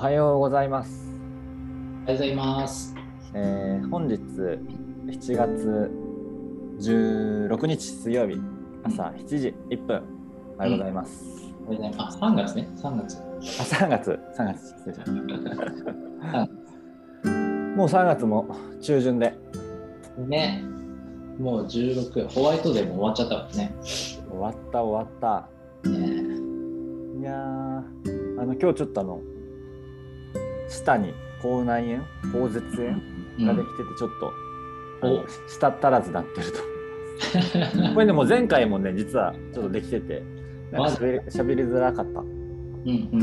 はようございます。おはようございます。えー本日7月16日水曜日朝7時1分おはようございます。おはようございます。あ、3月ね、3月。あ3月3月。もう3月も中旬でね、もう16、ホワイトデーも終わっちゃったからね。終わった終わった。ねいやーあの今日ちょっとあの舌に口内炎口舌炎ができててちょっと、あのお舌足らずなってると。これでも前回もね実はちょっとできててなんか喋り喋りづらかったうんうんうん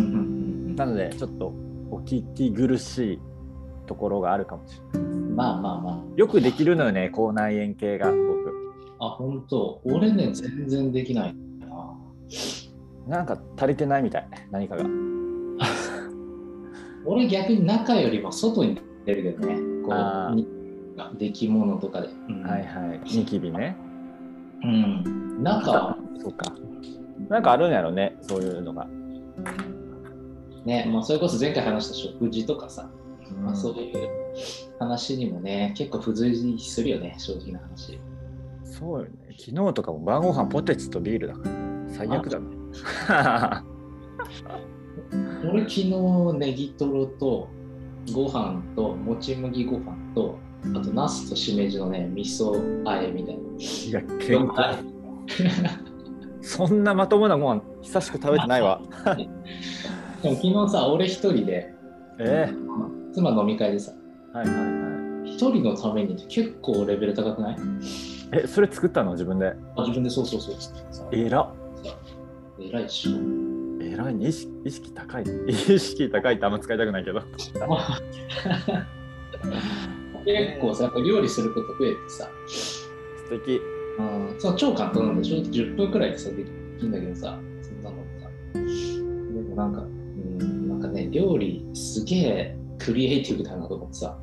うんなのでちょっとお聞き苦しいところがあるかもしれないうん。まあまあまよくできるのよね口内炎系が僕あ。あ、本当。俺ね、全然できないな。なんか足りてないみたい何かが俺逆に中よりも外に出るけどね。こう、に出来物とかで。うん。はいはい。ニキビね。うん。中は。そうか。なんかあるんやろねそういうのが、ね、まあ、それこそ前回話した食事とかさ、まあ、そうういう話にもね、結構付随するよね、正直な話。そうよね。昨日とかも晩ご飯ポテチとビールだから。最悪だね 俺、昨日ネギトロとご飯ともち麦ご飯と、あとナスとしめじのね、味噌あえみたいな。いや健康。そんなまともなもん久しく食べてないわ。でも昨日さ、俺一人で、え妻飲み会でさ、ー、はいはいはい。一人のために結構レベル高くない？えそれ作ったの？自分で。あ自分でそうそうそう。作っ。てさ。えら偉いっしょ。えらいね意識意識高い意識高いってあんま使いたくないけど。結構さ、やっぱ料理すること増えてさ、素敵。うん、そう超簡単なんで、正直10分くらいでさ、できるんだけどさ、そんなのさ。でもなんか、うん、なんかね、料理すげえクリエイティブだなと思ってさ、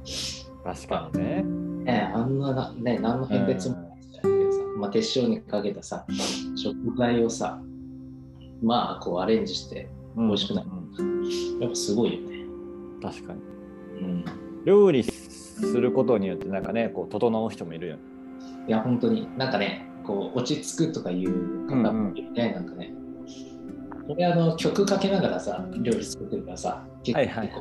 確かにね。ね、あんなな、ね、何の変哲もないんけどさ、まあ、手塩にかけたさ、食材をさ、まあ、こうアレンジして、美味しくなる。うんやっぱすごいよね。確かに。うん。料理することによってなんかねこう整う人もいるよね。いや、本当に、なんかね、こう、落ち着くとかいう方もいるね、なんかね。俺、あの、曲かけながらさ、料理作ってるからさ、結構、はいはいはい。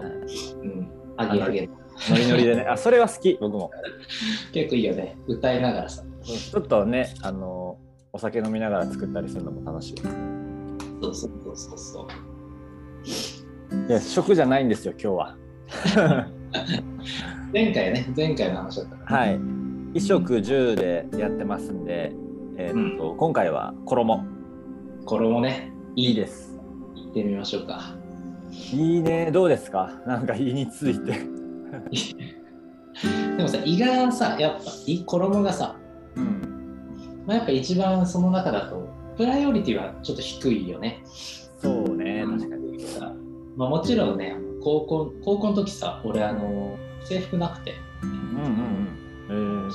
うん、あげあげ、ノリノリでね。あそれは好き僕も。結構いいよね、歌いながらさ。ちょっとねあのお酒飲みながら作ったりするのも楽しいそうそうそうそう。いや食じゃないんですよ今日は。前回ね、前回の話だったから、はい。衣食住でやってますんで、えーっと今回は衣。衣ね、いいです。行ってみましょうか。いいね。どうですか？なんか胃について。でもさ、胃がさ、やっぱ、胃衣がさ、うん。まあ、やっぱ一番その中だと、プライオリティはちょっと低いよね。そうね。確かに。さまあ、もちろんね、高校高校の時さ、俺、あの、制服なくて、うんうんうん。えー、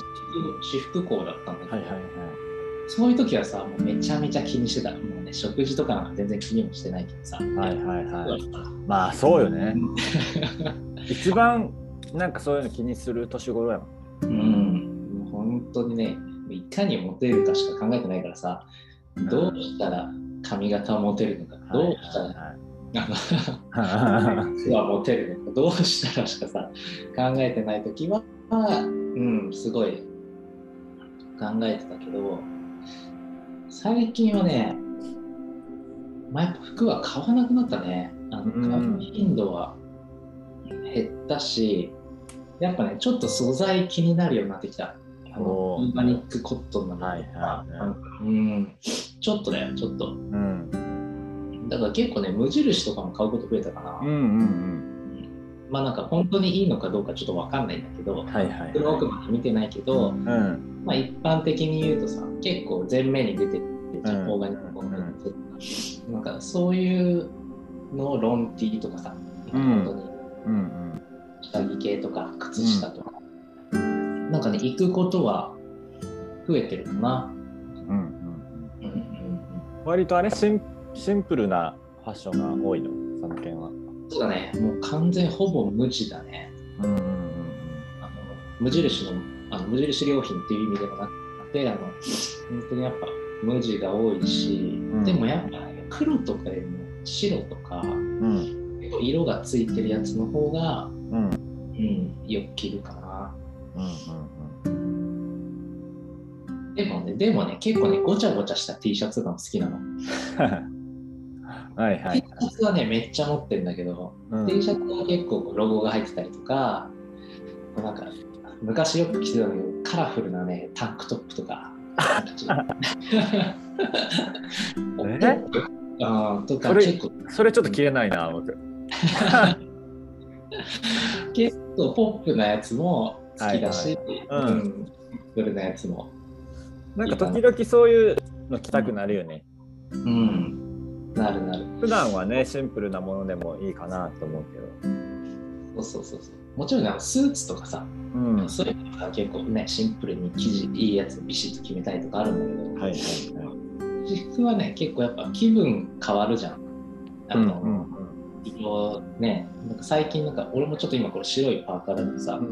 私服校だったんだけど、はいはいはい。そういう時はさ、もうめちゃめちゃ気にしてた。もうね、食事とかなんか全然気にもしてないけどさ。はいはいはい。い。まあそうよね。一番なんかそういうの気にする年頃やもん。うん、本当にね、いかにモテるかしか考えてないからさ、どうしたら髪型をモテるのか、どうしたら、らあはモテるのか、どうしたらしかさ、考えてない時は、うん、すごい考えてたけど、最近はね、まあ、やっぱ服は買わなくなったね。あのうん。買う頻度は減ったし、やっぱね、ちょっと素材気になるようになってきた。あのおー。オーガニックコットンなのとか、はいはいはい。うん、ちょっとね、ちょっと。うん。だから結構ね、無印とかも買うこと増えたかな。うんうんまあなんか本当にいいのかどうかちょっとわかんないんだけど、うんはいはい。その奥まで見てないけど、うん。まあ一般的に言うとさ、結構前面に出てるじゃん、うん。オーガニックコットンってなんかそういうのをロンティーとかさ、うん。本当にうんうん下着系とか靴下とか、なんかね、行くことは増えてるかな。割とあれシンシンプルなファッションが多いの？その件は。そうだね、もう完全ほぼ無地だね。うんうんうんあの無印のあの無印良品っていう意味でもなくて、あの本当にやっぱ無地が多いし、ん。でもやっぱ、ね、黒とかよりも白とか、うん。色がついてるやつの方が、うん。うんうん、よく着るかな。うんでもね、でもね、結構ね、ごちゃごちゃした T シャツが好きなの。はいは T いシ。ャツはね、めっちゃ持ってるんだけど、うん T シャツは結構ロゴが入ってたりとか、なんか昔よく着てたんだけど、カラフルなね、タンクトップとか。え？あ ーとかそれ結構それちょっと切れないな、僕。結構ポップなやつも好きだし、はいはいうんうんシンプルなやつも。なんか時々そういうの着たくなるよね。うん。なるなる。普段はね、シンプルなものでもいいかなと思うけど。そうそうそうそう。もちろんね、スーツとかさ、うん。そういうのが結構ね、シンプルに生地いいやつビシッと決めたいとかあるんだけど、はいはいはい。私服はね、結構やっぱ気分変わるじゃん。あの、うん色ね、なんか最近なんか俺もちょっと今これ白いパーカーだけどさ、うん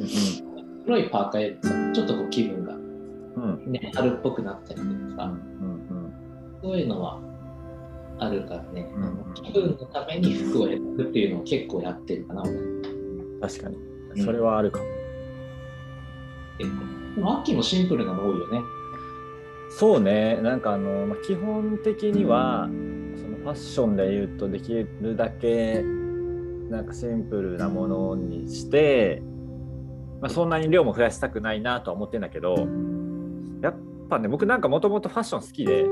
黒いパーカーよりさ、ちょっとこう気分がうん。うんね、春っぽくなったりとかそういうのはあるからね、うん気分のために服を選ぶっていうのを結構やってるかな、確かに。それはあるかも。結構。でも、秋もシンプルなの多いよね。そうね、なんかあの、まあ、基本的には、そのファッションで言うとできるだけなんかシンプルなものにして、まあ、そんなに量も増やしたくないなとは思ってんだけどやっぱね僕なんかもともとファッション好きで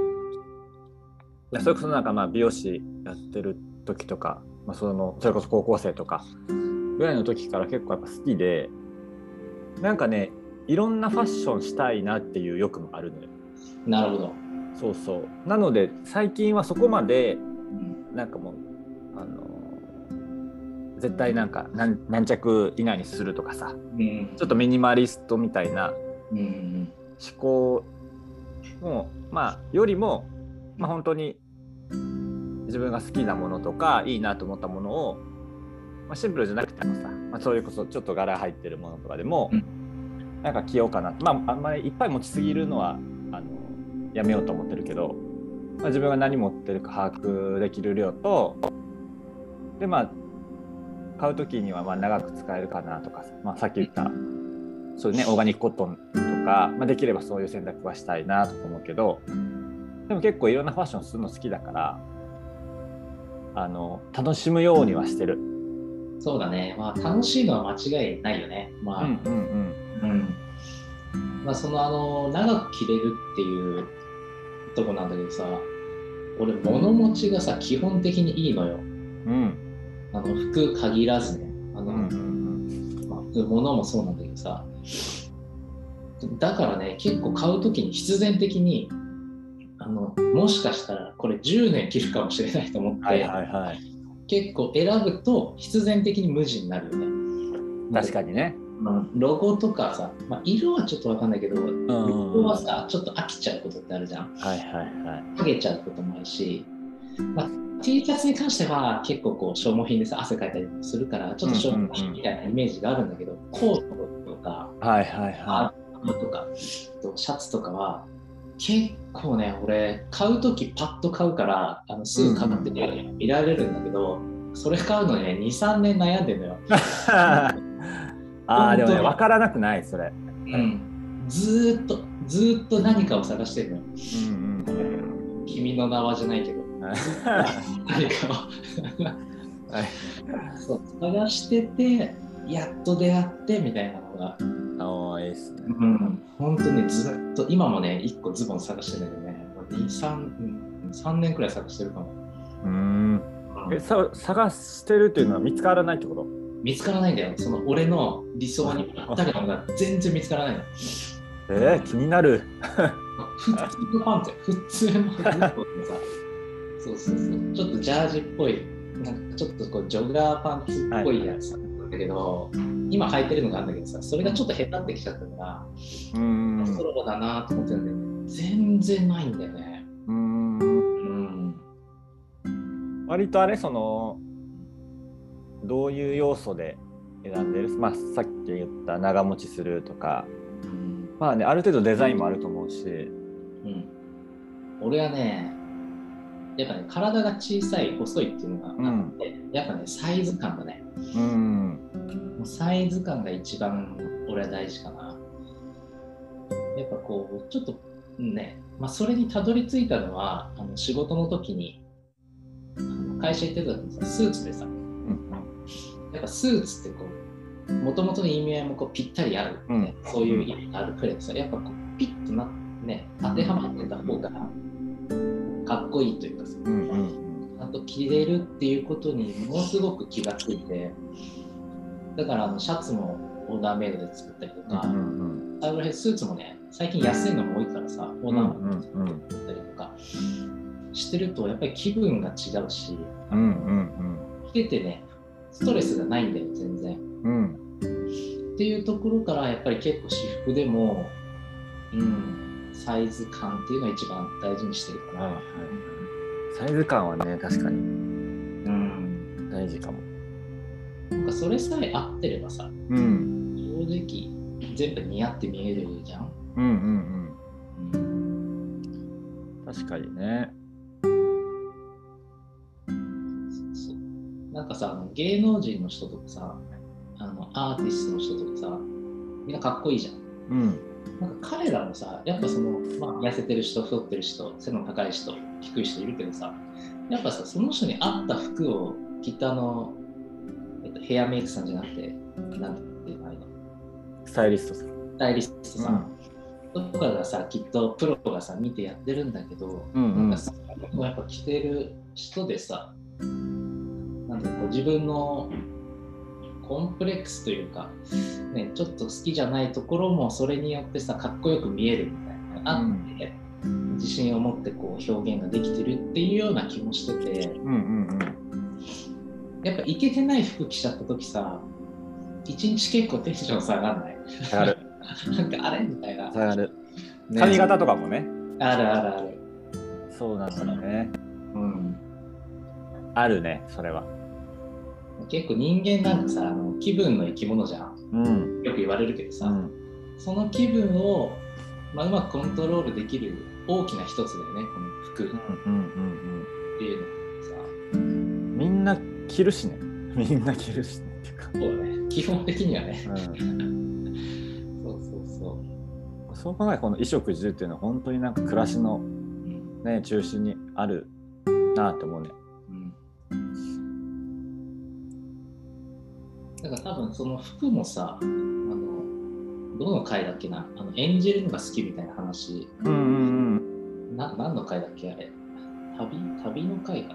それこそなんかまあ美容師やってる時とか、まあ、そのそれこそ高校生とかぐらいの時から結構やっぱ好きでなんかねいろんなファッションしたいなっていう欲もあるのよ。なるほど。そうそう。なので最近はそこまでうん。なんかもうあの絶対なんか何何着以内にするとかさうん。ちょっとミニマリストみたいな思考もまあよりも、まあ、本当に自分が好きなものとかいいなと思ったものを、まあ、シンプルじゃなくてもさ、まあ、それこそちょっと柄入ってるものとかでも、うん。なんか着ようかなまああんまりいっぱい持ちすぎるのはあのやめようと思ってるけど、まあ、自分が何持ってるか把握できる量とでまあ買う時にはまあ長く使えるかなとかさ、まあ、さっき言ったそういうねオーガニックコットンとか、まあ、できればそういう選択はしたいなとか思うけどでも結構いろんなファッションするの好きだからあの楽しむようにはしてる。そうだね。まあ楽しいのは間違いないよね。まあ、うんうんうん。うん。まあそのあの長く着れるっていうとこなんだけどさ俺物持ちがさ基本的にいいのよ。うん。あの服限らずね。あの、うんうん。まあ、物もそうなんだけどさだからね結構買う時に必然的にあのもしかしたらこれ10年着るかもしれないと思って、はいはいはい結構選ぶと必然的に無地になるよね確かにね。まあロゴとかさ、まあ、色はちょっとわかんないけど、んロゴはさ、ちょっと飽きちゃうことってあるじゃん。はいはいはい。剥げちゃうこともあるし、まあ、T シャツに関しては結構こう消耗品でさ、汗かいたりもするから、ちょっと消耗品みたいなイメージがあるんだけど、コートとか、はいはいはアとか、とシャツとかは、結構ね、俺、買うときパッと買うから、あのすぐ買ってて見られるんだけど、それ買うのにね、2、3年悩んでるのよ。い。ああでもね分からなくないそれ。うん、ずーっと、ずーっと何かを探してるのよ。うんうん。君の名はじゃないけど、は 何かを そう探してて、やっと出会ってみたいなのが、い。おおいいっすね。うん、本当にずっと、今もね、1個ズボン探してるんだけどね、2、3、うん3年くらい探してるかも。うん。うんえさ探してるっていうのは見つからないってこと？見つからないんだよ。その俺の理想にぴったりなのが全然見つからないの。えー、気になる。普通のパンツよ普通のズボンでさ。そうそうそう。ちょっとジャージっぽい、なんかちょっとこうジョガーパンツっぽいやつなんだけど、今履いてるのがあるんだけどさ、それがちょっと下手ってきちゃったから、うん。ソロだなと思ってるんだけど、全然ないんだよね。うん。うん。割とあれそのどういう要素で選んでる、まあ、さっき言った長持ちするとか、うん。まあね、ある程度デザインもあると思うし、うん、俺はねやっぱね体が小さい細いっていうのがあって、やっぱねサイズ感だねうん、サイズ感が一番俺は大事かな。やっぱこうちょっとね、まあ、それにたどり着いたのはあの仕事の時にあの会社行ってた時にさスーツでさうん、やっぱスーツってこうもともとの意味合いもこうぴったりある、ね。そういう意味があるくらいでさやっぱこうピッとなね当てはまってた方がかっこいいというかさ。うん、うん、ちゃんと着れるっていうことにものすごく気がついてだからあのシャツもオーダーメイドで作ったりとか、うん、うん、サイドヘッドスーツもね最近安いのも多いからさオーダーメイドでうんうん作ったりとかしてるとやっぱり気分が違うしうん、うん、着ててねストレスがないんだよ全然。うん、っていうところからやっぱり結構私服でも、うん、サイズ感っていうのが一番大事にしてるかな。はいはいサイズ感はね、確かにうん、大事かも。なんかそれさえ合ってればさうん、正直全部似合って見えるじゃん。うん、うん、うんうん、確かにね。そうなんかさ芸能人の人とかさあのアーティストの人とかさみんなかっこいいじゃん。うん、なんか彼らもさやっぱその、まあ、痩せてる人太ってる人背の高い人低い人いるけどさやっぱさその人に合った服をきっとあの、えっと、ヘアメイクさんじゃなくてなんていうの？スタイリストさん。スタイリストさん。とかがさきっとプロがさ見てやってるんだけど、うん、うん。なんか、さやっぱ着てる人でさなんだろうこう自分のコンプレックスというか、ね、ちょっと好きじゃないところもそれによってさかっこよく見えるみたいなのがあって、自信を持ってこう表現ができてるっていうような気もしててうん、うん、やっぱイケてない服着ちゃった時さ一日結構テンション下がんない？うん。下がる、なんかあれ？みたいな、下がる。ね髪型とかもね。あるあるあるそうなんだよね。うんあるね、それは。結構人間なんかさあの気分の生き物じゃんうん、よく言われるけどさ、うん、その気分を、まあ、うまくコントロールできる大きな一つだよねこの服っていうのがさうん。みんな着るしね。みんな着るしね。っていうか。そうだね基本的にはねうんそうそうそうそう考えこの衣食住っていうのは本当になんか暮らしの、うんね、中心にあるなと思うね。だから多分その服もさあのどの回だっけなあの演じるのが好きみたいな話。うんうんな何の回だっけあれ。旅旅の回か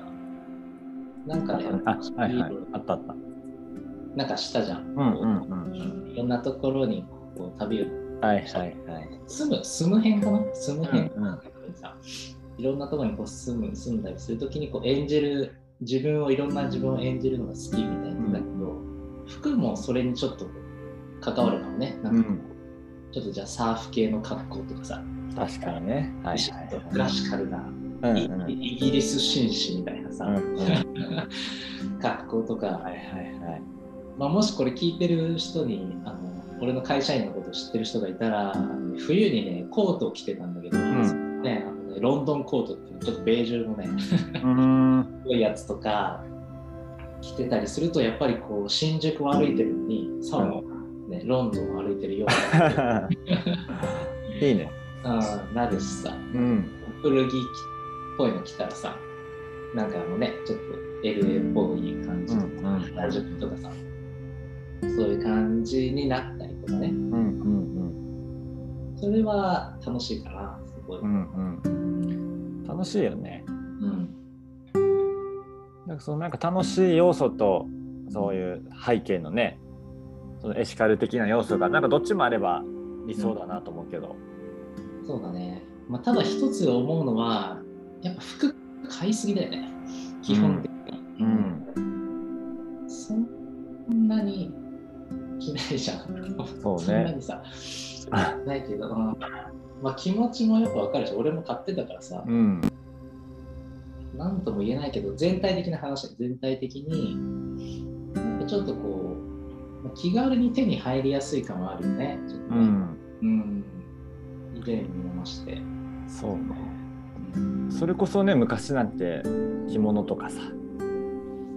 な。なんかねあ、はいはい。あったあった。なんかしたじゃん、うんうんうん。いろんなところにこう旅を。はいはいはい。住む住む辺かな？住む辺。うんうん。さいろんなところにこう住む住んだりするときにこう演じる自分をいろんな自分を演じるのが好きみたいな言ってたけど、服もそれにちょっと関わるかもねなんかうん、ちょっとじゃあサーフ系の格好とかさ、確かにね。はいはいクラシカルな、うんうん。イギリス紳士みたいなさ、うんうん。格好とか、はいはいはい。まあ、もしこれ聞いてる人にあの俺の会社員のことを知ってる人がいたら冬にねコートを着てたんだけど、ん。ねあのねロンドンコートっていうちょっとベージュのねうーん。黒いやつとか着てたりするとやっぱりこう新宿を歩いてるのにさも、ね、ロンドンを歩いてるような いいね。うんなるしさうん。古着っぽいの着たらさなんかあのねちょっと LA っぽい感じとか、うんうん原宿とかさそういう感じになったりとかねうんうんそれは楽しいかなすごい、うん。うんうん。楽しいよね。うんなんかそのなんか楽しい要素とそういう背景のねそのエシカル的な要素がなんかどっちもあれば理想だなと思うけど、そうだね、まあ、ただ一つ思うのはやっぱ服買いすぎだよね。基本的に、うん。そんなに着ないじゃん。そうね。そんなにさ ないけど、うんまあ、気持ちもやっぱ分かるし俺も買ってたからさ。うん何とも言えないけど全体的な話全体的にやっぱちょっとこう気軽に手に入りやすい感はあるよね。ちょっとねうんうん。以前見まして。そうねそれこそね昔なんて着物とかさ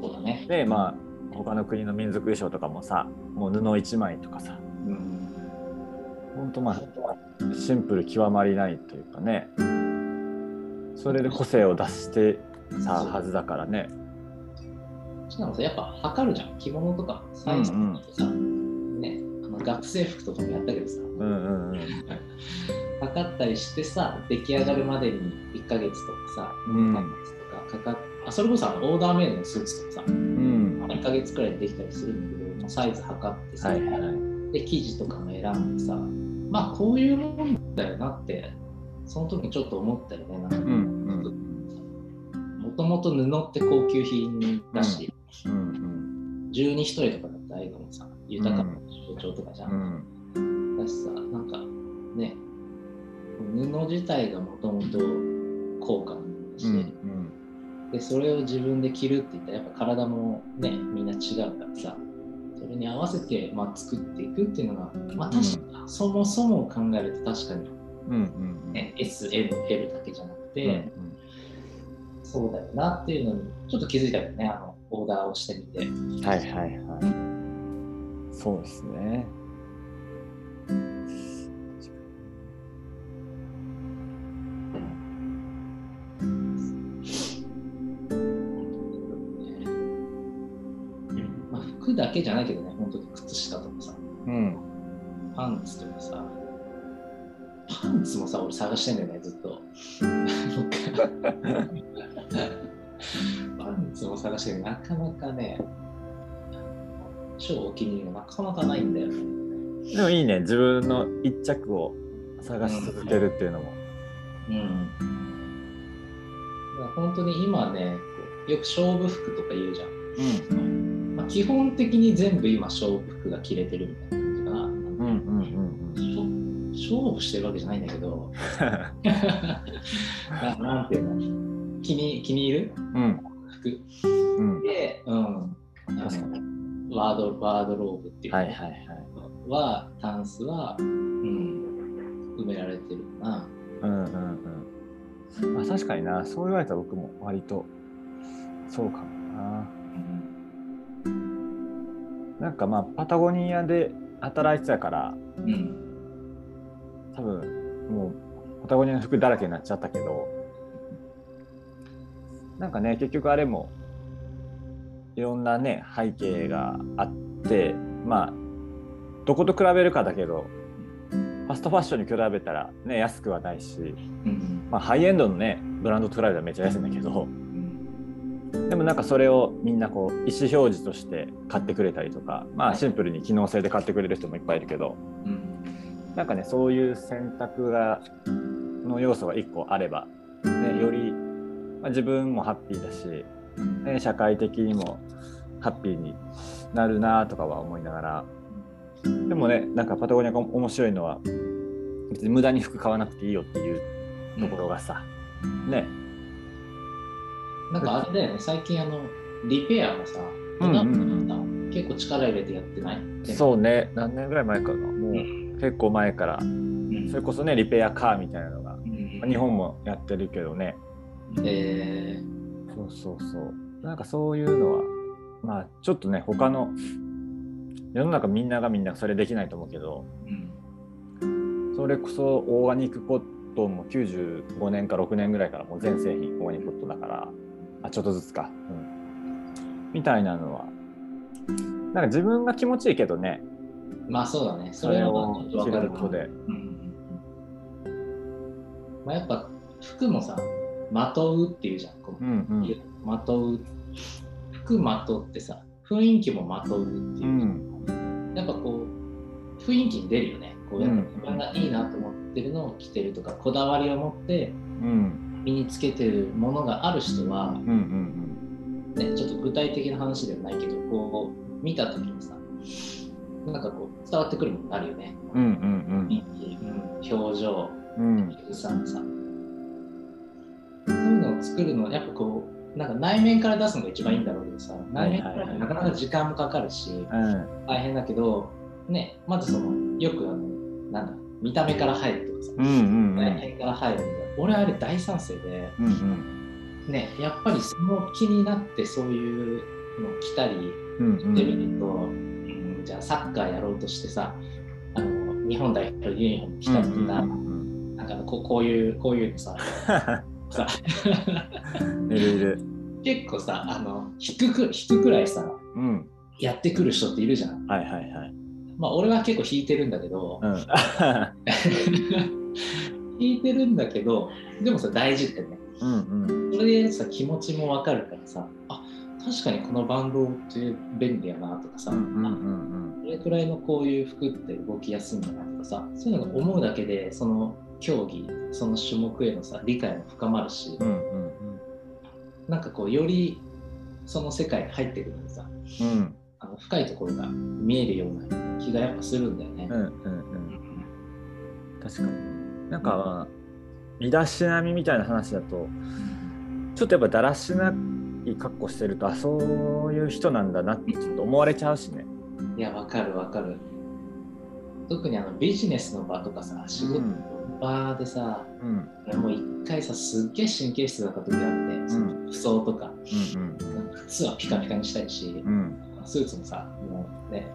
そうだね。でまあ他の国の民族衣装とかもさもう布一枚とかさうん。ほんとまあシンプル極まりないというかねそれで個性を出してたはずだからね。しかもさ、やっぱ測るじゃん。着物とかサイズとかさ、ね、あの学生服とかもやったけどさ、うんうんうん。測ったりしてさ、出来上がるまでに1ヶ月とかさ、うん。2ヶ月とかかかっあそれこそあのオーダーメイドのスーツとかさ、うん。1ヶ月くらいでできたりするんだけど、もうサイズ測ってさ、はいはい。で生地とかも選んでさまあこういうもんだよなってその時にちょっと思ったよねなんか。うんともと布って高級品だし、うん十二一重とかだったらああいうのもさ豊かな象徴とかじゃ、うん。んだしさなんかね布自体がもともと高価だし、うんでそれを自分で着るって言ったらやっぱ体もねみんな違うからさそれに合わせて、まあ、作っていくっていうのがまあ確かに、そもそも考えると確かに、うんうんね、SML だけじゃなくうんて、そうだよなっていうのにちょっと気づいたよね。あのオーダーをしてみて。うんはいはいはい。そうですね。まあ、服だけじゃないけどね本当に靴下とかさ。うん。パンツとかさパンツもさ俺探してんだよねずっと。パンツも探してるなかなかね超お気に入りがなかなかないんだよね。でもいいね。自分の一着を探し続けるっていうのも。うん。だから本当に今ねよく勝負服とか言うじゃん。うん。まあ、基本的に全部今勝負服が着れてるみたいな勝負してるわけじゃないんだけど、ななんていうの？気に気に入る？うん。服。うん。で、うん、あの確かワードワードローブっていうのはいはいはい。はタンスは、うん、埋められてるな。うんうんうん。まあ確かにな。そう言われたら僕も割とそうかもな。なんかまあパタゴニアで働いてたからうん多分もうパタゴニアの服だらけになっちゃったけどなんかね結局あれもいろんなね背景があってまあどこと比べるかだけどファストファッションに比べたらね安くはないし、うんまあ、ハイエンドのねブランドと比べたらめっちゃ安いんだけどうんでもなんかそれをみんなこう意思表示として買ってくれたりとかまあシンプルに機能性で買ってくれる人もいっぱいいるけどうんなんかねそういう選択がの要素が1個あれば、ね、より、まあ、自分もハッピーだし、ね、社会的にもハッピーになるなとかは思いながら。でもねなんかパタゴニアが面白いのは別に無駄に服買わなくていいよっていうところがさ、ね。なんかあれだよね、最近あの、リペアもさ、うんうん結構力入れてやってない？そうね何年ぐらい前かな。もう結構前からうん。それこそねリペアカーみたいなのがうん。日本もやってるけどね。えそうそうそう。なんかそういうのはまあちょっとね他の世の中みんながみんなそれできないと思うけどーうん。それこそオーガニックコットンも95年か6年ぐらいからもう全製品オーガニックコットンだからあちょっとずつか、うん、みたいなのはなんか自分が気持ちいいけどねまあそうだね、そそれをちょっとわかることで。うんうんうん。まあ、やっぱ服もさ、まとうっていうじゃん。こう。うんうん。まとう。服まとってさ、雰囲気もまとうっていう。う。ん。やっぱこう、雰囲気に出るよね。こうやっぱ自分がいいなと思ってるのを着てるとか、こだわりを持ってうん。身につけてるものがある人は、うんうんね、ちょっと具体的な話ではないけど、こう見たときにさ、なんかこう伝わってくるものがあるよね。うんうんうん、表情、うん。うん仕草のさ。そういうのを作るのは、やっぱこう、なんか内面から出すのが一番いいんだろうけどさ、内面からなかなか時間もかかるし、うん。大変だけど、ね、まずその、よくあの、なんだ、見た目から入るとかさ、うんうん内面から入るみたいな。俺あれ大賛成で、うんうん。ね、やっぱりその気になってそういうの来たりうんしてみると、うんじゃあサッカーやろうとしてさ、あの日本代表ユニフォーム着たりとか、うんなんかこうこういう、こういうのさ、さ。いるいる。結構さ、あの引くく引くくらいさ、うん。やってくる人っているじゃん。はいはいはい。まあ俺は結構引いてるんだけど、うん。引いてるんだけど、でもさ、大事ってね。うんうん。それでさ、気持ちもわかるからさ、あ確かにこのバンドって便利やなとかさ、うんうんうあん。これくらいのこういう服って動きやすいんだなとかさ、そういうのが思うだけで、その競技、その種目へのさ、理解も深まるし、うんうんなんかこう、よりその世界に入ってくるのにさ、うん。あの深いところが見えるような気がやっぱするんだよね。うんうんうん。確かに。なんか身だしなみみたいな話だとちょっとやっぱだらしない格好してるとあそういう人なんだなってちょっと思われちゃうしね。いや、わかるわかる。特にあのビジネスの場とかさ、仕事の場でさ、うん。俺もう一回さ、すっげえ神経質だった時あって、その服装とか、うん靴はピカピカにしたいし、うん。うんスーツもさ、もうね、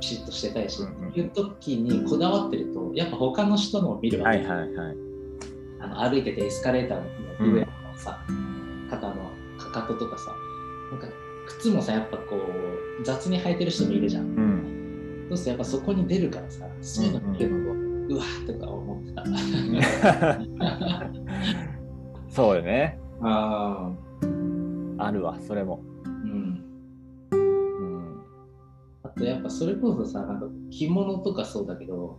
ピシッとしてたいし、うんうん。っていう時にこだわってると、やっぱ他の人のを見るわけ、はいはいはい。あの歩いててエスカレーターの上のさ、肩のかかととかさ、なんか靴もさ、やっぱこう、雑に履いてる人もいるじゃん。うんそうするとやっぱそこに出るからさ、そういうの見ると、うわーとか思ってた。そうよねああるわそれもーうん。うんあとやっぱそれこそさ、なんか着物とかそうだけど、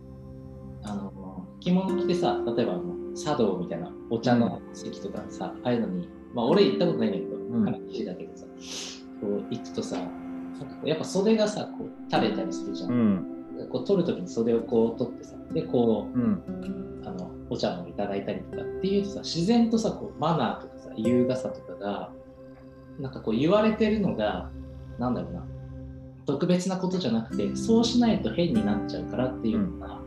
あの着物着てさ、例えばあの茶道みたいなお茶の席とかさ、ああいうのに、まあ俺行ったことないんだけど、ん話だけどさ、こう行くとさ、やっぱ袖がさ、こう垂れたりするじゃ。うん。んこう取るときに袖をこう取ってさ、で、こう、うん。あのお茶もいただいたりとかっていうとさ自然とさこうマナーとかさ優雅さとかがなんかこう言われてるのがなんだろうな。特別なことじゃなくてそうしないと変になっちゃうからっていうのが、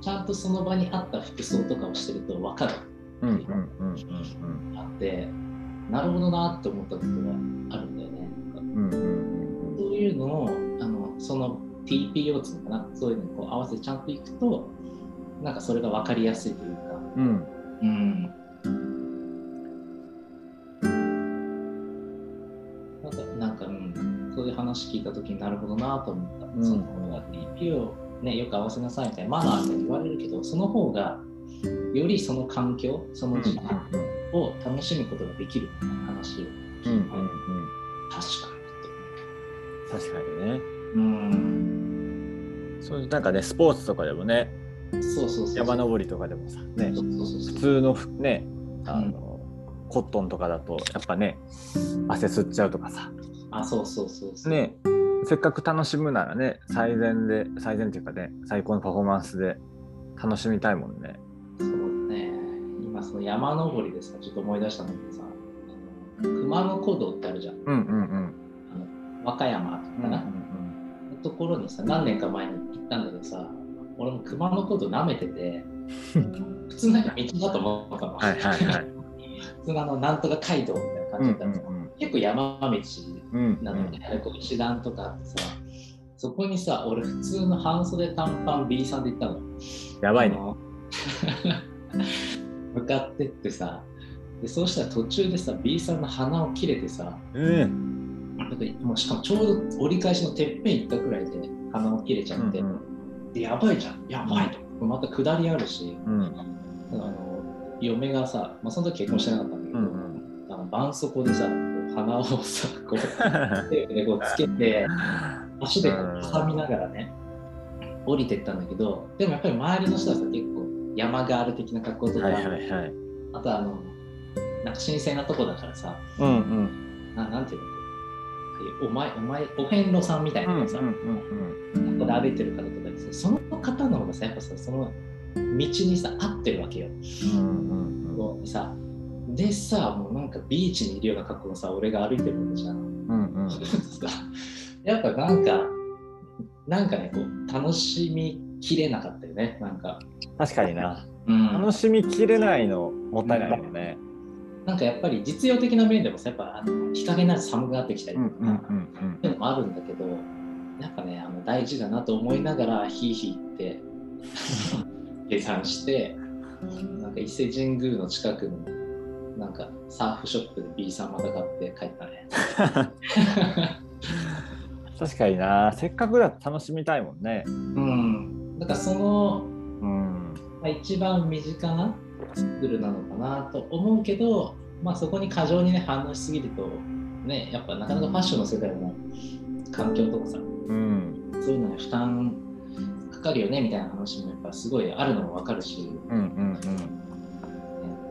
ちゃんとその場に合った服装とかをしてると分かるうんうんうんうん。あってなるほどなって思ったことがあるんだよね。なんかうんうんそういうのをあのその TPO っていうのかな？そういうのにこう合わせてちゃんといくとなんかそれが分かりやすいというか。うんうん。なんか、なんか、うん、そういう話聞いたときになるほどなと思った。うんその方が TP をね、よく合わせなさいみたいなマナーって言われるけど、その方がよりその環境、その時間を楽しむことができるみたいな話をうんうんうん聞いて、確か確かにね。うん。そういうなんかねスポーツとかでもねそうそうそう。山登りとかでもさねそうそうそう普通のふねあの、コットンとかだとやっぱね汗吸っちゃうとかさあ、そうそうそうそう。ねせっかく楽しむならね最善で最善っていうかね最高のパフォーマンスで楽しみたいもんねそうその山登りでさ、ちょっと思い出したんだけどさ、熊野古道ってあるじゃん。うんうんうん。あの和歌山とかな、のところにさ、何年か前に行ったんだけどさ、俺も熊野古道舐めてて、普通なんか道だと思ったの。はいはいはい。普通のあの、なんとか街道みたいな感じだったのさ、結構山道うんなので、こう石段とかあってさ、そこにさ、俺普通の半袖短パン B さんで行ったの。やばいね向かってってさでそうしたら途中でさ B さんの鼻を切れてさうん。なんかもうしかもちょうど折り返しのてっぺん行ったくらいで鼻を切れちゃって、うんでやばいじゃんやばいと。また下りあるしうん。あの嫁がさ、まあ、その時結婚してなかったんだけど、うんあの絆創膏でさ鼻をさこう テープでこうつけて足でこう挟みながらね降りてったんだけどでもやっぱり周りの人はさ結構山ガール的な格好とか、はいはいはいあとあのなんか神聖なとこだからさうんうんななんていうの？お前お前お遍路さんみたいなのがさ、うんここで歩いてる方とかですねその方の方がさやっぱさその道にさ合ってるわけよ。うんうんこうさでさ、もうなんかビーチにいるような格好のさ、俺が歩いてるわけじゃん。うんうん。やっぱなんか、なんかね、こう楽しみきれなかったよね、なんか。確かにな。うん楽しみきれないのもったいないよね。なんかやっぱり実用的な面でもさ、やっぱあの日陰になると寒くなってきたりとか、うんうんうんっていうのもあるんだけど、やっぱね、あの大事だなと思いながら、ひいひいって 計算して、なんか伊勢神宮の近くのなんかサーフショップで B さんまた買って帰ったね。確かにな。せっかくだと楽しみたいもんね。うん。だからその、うん。まあ、一番身近なスクールなのかなと思うけど、まあ、そこに過剰にね反応しすぎると、ね、やっぱなかなかファッションの世界も環境とかさ、うん。そういうのに負担かかるよねみたいな話もやっぱすごいあるのもわかるし、うんうんね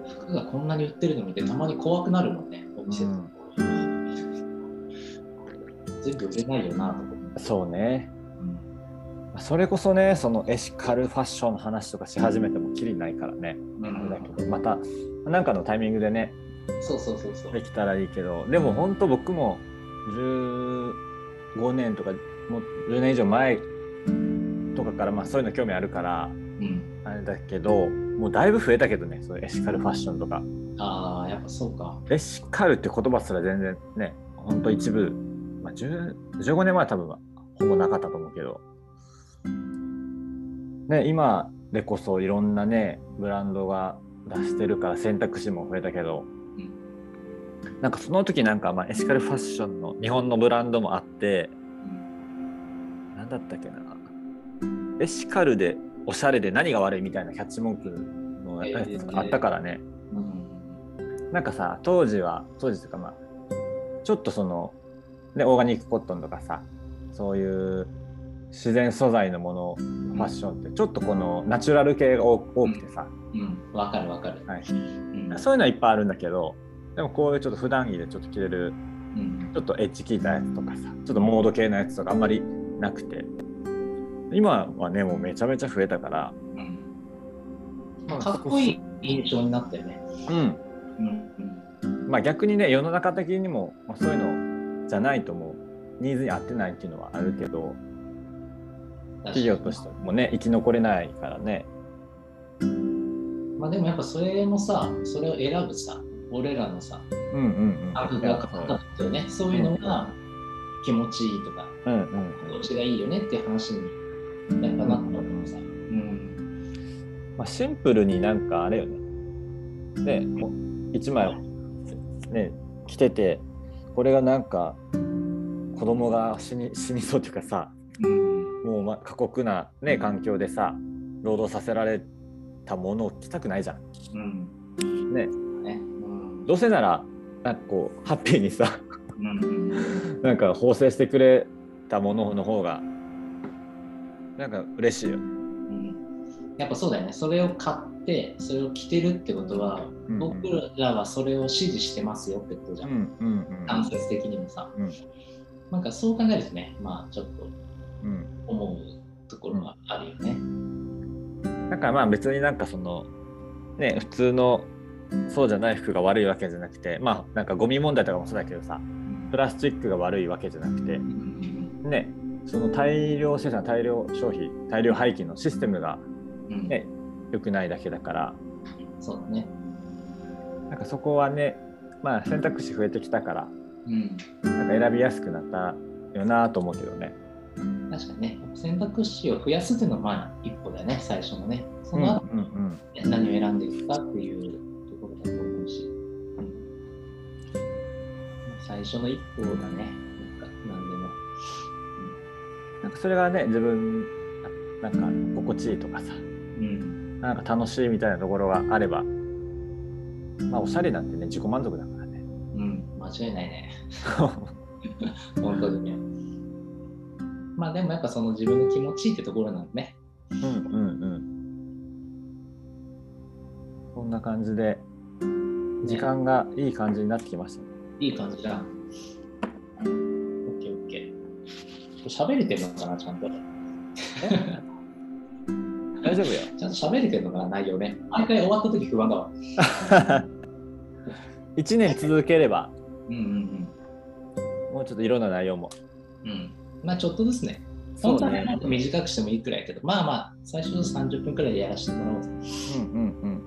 服がこんなに売ってるの見てたまに怖くなるもんね、お店とか。全部売れないよなと思うん。そうね。うんそれこそね、そのエシカルファッションの話とかし始めてもきりないからね。うあれだんけど、また、なんかのタイミングでね、そうそうそうそう。できたらいいけど、でも本当僕も15年とか、もう10年以上前とかから、まあそういうの興味あるから、うん、あれだけど、もうだいぶ増えたけどね、そういうエシカルファッションとか。ああ、やっぱそうか。エシカルって言葉すら全然ね、ほんと一部、まあ、10 15年前は多分はほぼなかったと思うけど、ね、今でこそいろんなね、ブランドが出してるから選択肢も増えたけど、うん。なんかその時なんかまあエシカルファッションの日本のブランドもあって、うん。なんだったっけな、エシカルでおしゃれで何が悪いみたいなキャッチ文句のやつがあったからね。うん。なんかさ当時は当時というかまあちょっとその、ね、オーガニックコットンとかさそういう自然素材のものファッションってちょっとこのナチュラル系が多多くてさ、うん、わかるわかる。はい、うん。そういうのはいっぱいあるんだけどでもこういうちょっと普段着でちょっと着れるうん。ちょっとエッジ効いたやつとかさちょっとモード系のやつとかあんまりなくて。今はねもうめちゃめちゃ増えたから。うん。まあかっこいい印象になったよね。うん。うん。まあ逆にね世の中的にも、まあ、そういうのじゃないともうニーズに合ってないっていうのはあるけど企業としてもね生き残れないからねまあでもやっぱそれもさ、それを選ぶさ、俺らのさ、うんうんうん感覚が変わったよね。そういうのが気持ちいいとか、うんうん気持ちがいいよねっていう話にやっぱなったのもさ。うん。まあ、シンプルになんかあれよねでこう一枚ね着ててこれがなんか子供が死に死にそうっていうかさうん。もうま過酷な、ね、環境でさ労働させられたものを着たくないじゃん。うん。ねね。うん。どうせならなんかこうハッピーにさうん。なんか縫製してくれたものの方がなんか嬉しいよね。うんやっぱそうだよね。それを買って、それを着てるってことは、うんうん僕らはそれを支持してますよってことじゃ。うんんうん間接的にもさ。うんなんかそう考えるとね、まあちょっとうん思うところがあるよね。だからまあ別になんかそのね普通のそうじゃない服が悪いわけじゃなくてまあなんかゴミ問題とかもそうだけどさプラスチックが悪いわけじゃなくてうんねその大量生産大量消費大量廃棄のシステムがうんね良くないだけだからそうだね。なんかそこはねまあ選択肢増えてきたからうん。なんか選びやすくなったよなと思うけどね。確かにね、選択肢を増やすっていうのはまあ一歩だよね、最初のね。そうんの後、うんうん何を選んでいくかっていうところだと思うし。うん最初の一歩だね、なんか何でも。なんかそれがね自分なんか心地いいとかさうん。なんか楽しいみたいなところがあればまあおしゃれなんてね自己満足だからね。うん、間違いないね。本当にね。まあでもやっぱその自分の気持ちいいってところなんでね。うんうんうん。こんな感じで時間がいい感じになってきましたね。いい感じだ。オッケーオッケー。喋れてるのかな、ちゃんと。大丈夫よ。ちゃんと喋れてるのかな、内容ね。毎回終わった時不安だわ。1年続ければうんうんもうちょっといろんな内容もうん。うん。まあちょっとですね。そうね。短くしてもいいくらいやけど、まあまあ、最初の30分くらいでやらせてもらおうぜ。うんうんうん。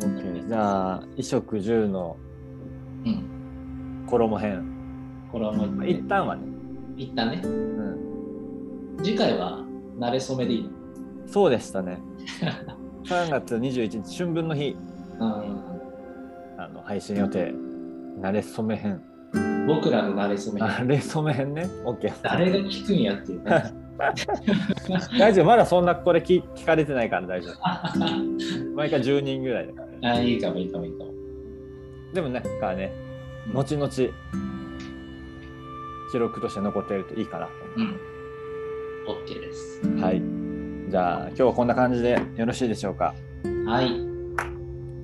OK じゃあ衣食住のうん。衣編、これはもうまあ、一一旦はね、一旦ね、うん、次回は慣れ初めでいいの？そうでしたね。3月21日春分の日。うん。あの配信予定。慣れ初め編僕らの慣れ初め。慣れ初め編ね OK 誰が聞くんやっていうね。大丈夫まだそんなこれ聞聞かれてないから大丈夫 毎回10人ぐらいだからあいいかもいいかもいいかも。でもなんかね後々記録として残っているといいかなとうん。OK です。はい。じゃあ今日はこんな感じでよろしいでしょうか？はい。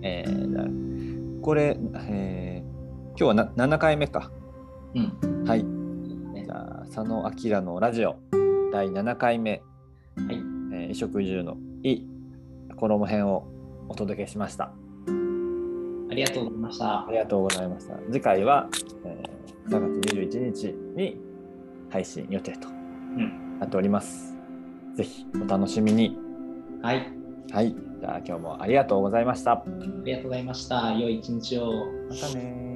えー、これ、えー今日はな7回目か。うん。はい。ねじゃあ佐野明のラジオ第7回目、はい。えー衣食住のい衣編をお届けしました。ありがとうございましたあ。りがとうございました。次回は、えー3月21日に配信予定とうん。なっております。ぜひお楽しみに。はい。はい。じゃあ今日もありがとうございました。ありがとうございました。良い一日を。またね